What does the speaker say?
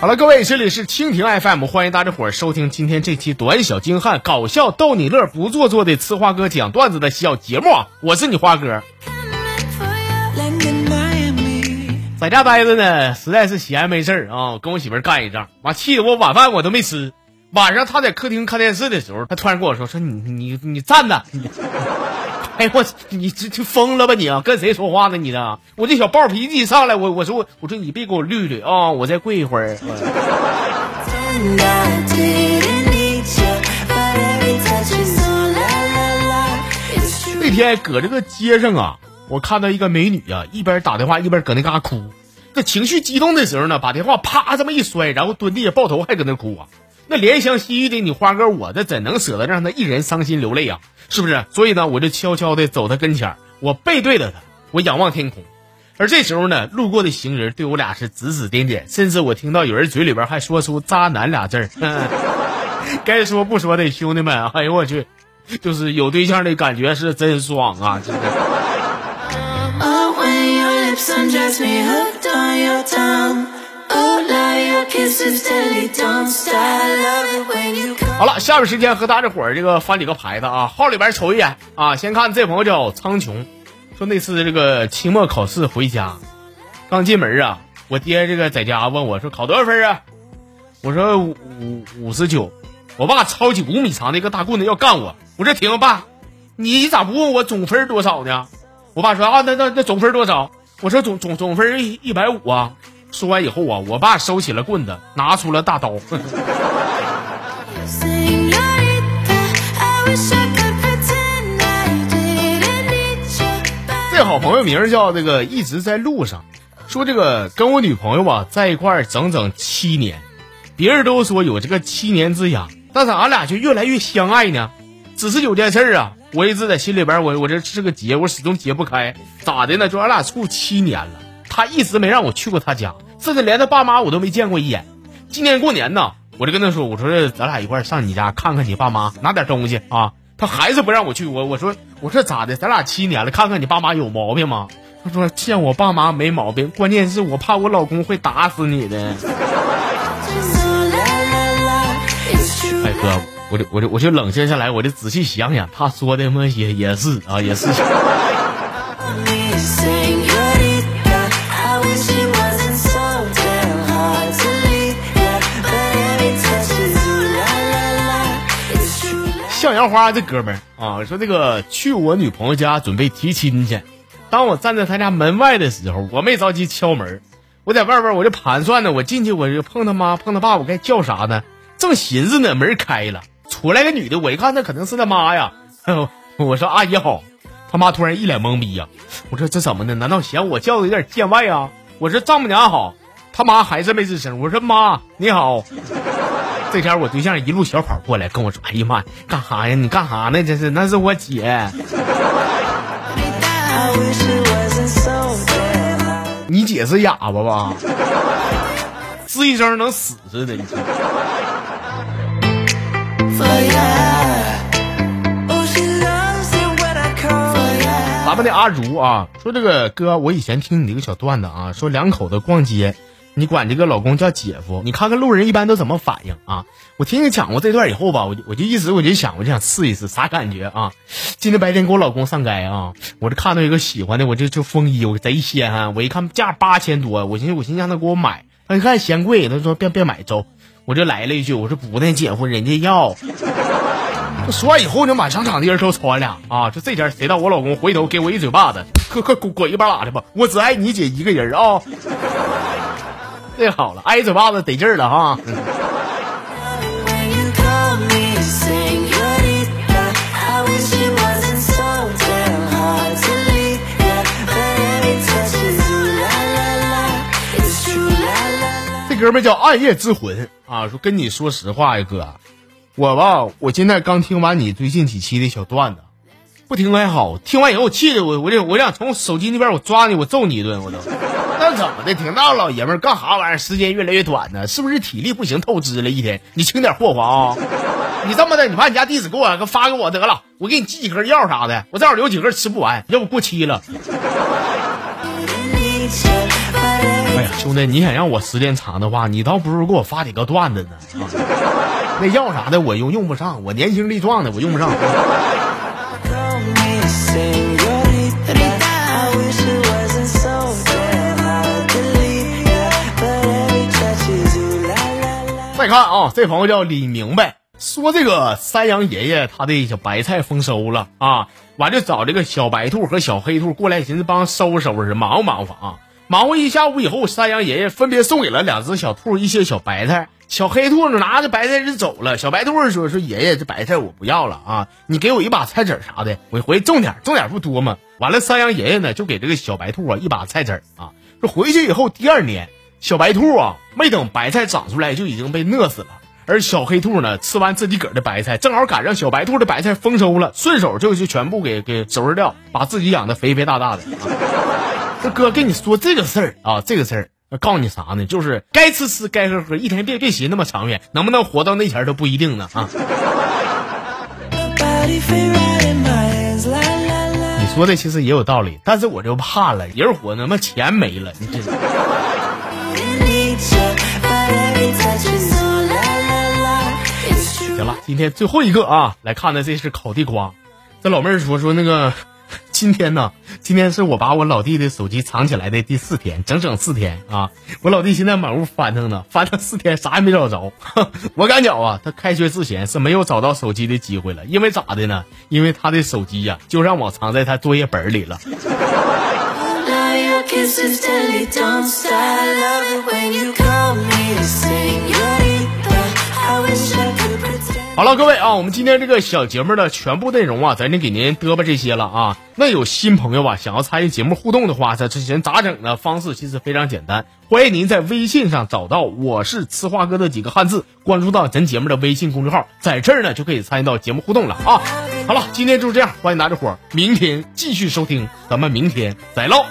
好了，各位，这里是蜻蜓 FM，欢迎大家伙儿收听今天这期短小精悍、搞笑逗你乐、不做作的呲花哥讲段子的小节目！我是你花哥，在家待着呢，实在是闲没事儿啊，跟我媳妇干一仗，完气得我晚饭我都没吃。晚上她在客厅看电视的时候，她突然跟我说：“说你你你站着。”哎我你这这疯了吧你啊？跟谁说话呢你呢？我这小暴脾气上来，我我说我我说你别给我绿绿啊！我再跪一会儿。那天搁这个街上啊，我看到一个美女啊，一边打电话一边搁那嘎哭。这情绪激动的时候呢，把电话啪这么一摔，然后蹲地下抱头还搁那哭啊。那怜香惜玉的你花哥，我这怎能舍得让她一人伤心流泪啊？是不是？所以呢，我就悄悄的走他跟前我背对着他，我仰望天空。而这时候呢，路过的行人对我俩是指指点点，甚至我听到有人嘴里边还说出“渣男”俩字儿。该说不说的，兄弟们，哎呦我去，就是有对象的感觉是真爽啊！真的。好了，下面时间和大家伙儿这个翻几个牌子啊，号里边瞅一眼啊。先看这朋友叫苍穹，说那次这个期末考试回家，刚进门啊，我爹这个在家问我说考多少分啊？我说五五十九。我爸抄起五米长的一个大棍子要干我，我说停爸，你咋不问我总分多少呢？我爸说啊，那那那总分多少？我说总总总分一一百五啊。说完以后啊，我爸收起了棍子，拿出了大刀。这好朋友名叫这个一直在路上，说这个跟我女朋友吧在一块儿整整七年，别人都说有这个七年之痒，但是俺俩就越来越相爱呢。只是有件事啊，我一直在心里边，我我这是个结，我始终解不开。咋的呢？就俺俩处七年了。他一直没让我去过他家，甚至连他爸妈我都没见过一眼。今年过年呢，我就跟他说：“我说咱俩一块上你家看看你爸妈，拿点东西啊。”他还是不让我去。我我说我说咋的？咱俩七年了，看看你爸妈有毛病吗？他说见我爸妈没毛病，关键是我怕我老公会打死你的。哎哥，我就我就我就冷静下来，我就仔细想想，他说的嘛也也是啊，也是。花这哥们儿啊，说这个去我女朋友家准备提亲去。当我站在他家门外的时候，我没着急敲门，我在外边我就盘算呢，我进去我就碰他妈碰他爸，我该叫啥呢？正寻思呢，门开了，出来个女的，我一看那可能是他妈呀。我说阿姨好，他妈突然一脸懵逼呀。我说这怎么的？难道嫌我叫的有点见外啊？我说丈母娘好，他妈还是没吱声。我说妈你好。这天我对象一路小跑过来跟我说：“哎呀妈，干哈呀？你干哈呢？这是那是我姐。你姐是哑巴吧？吱一声能死似的。”咱们的阿如啊，说这个哥，我以前听你一个小段子啊，说两口子逛街。你管这个老公叫姐夫，你看看路人一般都怎么反应啊？我听你讲过这段以后吧，我就我就一直我就想，我就想试一试啥感觉啊？今天白天跟我老公上街啊，我这看到一个喜欢的，我就就风衣，我贼稀罕，我一看价八千多，我寻思我寻思让他给我买，他一看嫌贵，他说别别买走，我就来了一句，我说不呢，姐夫人家要。说完以后就，满商场的人都瞅俺俩啊，就这天谁到我老公回头给我一嘴巴子，快快滚滚一边拉去吧，我只爱你姐一个人啊。这好了，挨嘴巴子得劲儿了哈。这哥们叫暗夜之魂啊，说跟你说实话呀，哥，我吧，我现在刚听完你最近几期的小段子。不听还好，听完以后我气的我我就我想从手机那边我抓你我揍你一顿我都，那怎么的？挺大老爷们儿干啥玩意儿？时间越来越短呢？是不是体力不行透支了？一天你轻点霍霍啊！你这么的，你把你家地址给我发给我得了，我给你寄几盒药啥的，我正好留几盒吃不完，要不过期了。哎呀，兄弟，你想让我时间长的话，你倒不如给我发几个段子呢。那药啥的我又用不上，我年轻力壮的我用不上。再看啊，这朋友叫李明白，说这个山羊爷爷他的小白菜丰收了啊，完就找这个小白兔和小黑兔过来，寻思帮收拾收拾，忙活忙活啊。忙活一下午以后，山羊爷爷分别送给了两只小兔一些小白菜，小黑兔呢拿着白菜就走了。小白兔说：“说爷爷，这白菜我不要了啊，你给我一把菜籽啥的，我回去种点，种点不多嘛。”完了，山羊爷爷呢就给这个小白兔啊一把菜籽啊，说回去以后第二年。小白兔啊，没等白菜长出来就已经被饿死了。而小黑兔呢，吃完自己个儿的白菜，正好赶上小白兔的白菜丰收了，顺手就就全部给给收拾掉，把自己养的肥肥大大的。这哥跟你说这个事儿啊，这个事儿，告诉你啥呢？就是该吃吃，该喝喝，一天别别寻那么长远，能不能活到那前都不一定呢啊。你说的其实也有道理，但是我就怕了，人活那么钱没了，你这。行了，今天最后一个啊，来看的这是烤地瓜。这老妹儿说说那个，今天呢，今天是我把我老弟的手机藏起来的第四天，整整四天啊！我老弟现在满屋翻腾呢，翻腾四天啥也没找着。我感觉啊，他开学之前是没有找到手机的机会了，因为咋的呢？因为他的手机呀，就让我藏在他作业本里了。好了，各位啊，我们今天这个小节目的全部内容啊，咱就给您嘚吧这些了啊。那有新朋友啊，想要参与节目互动的话，这之前咋整呢？方式其实非常简单，欢迎您在微信上找到“我是吃话哥”的几个汉字，关注到咱节目的微信公众号，在这儿呢就可以参与到节目互动了啊。好了，今天就是这样，欢迎大家伙儿明天继续收听，咱们明天再唠。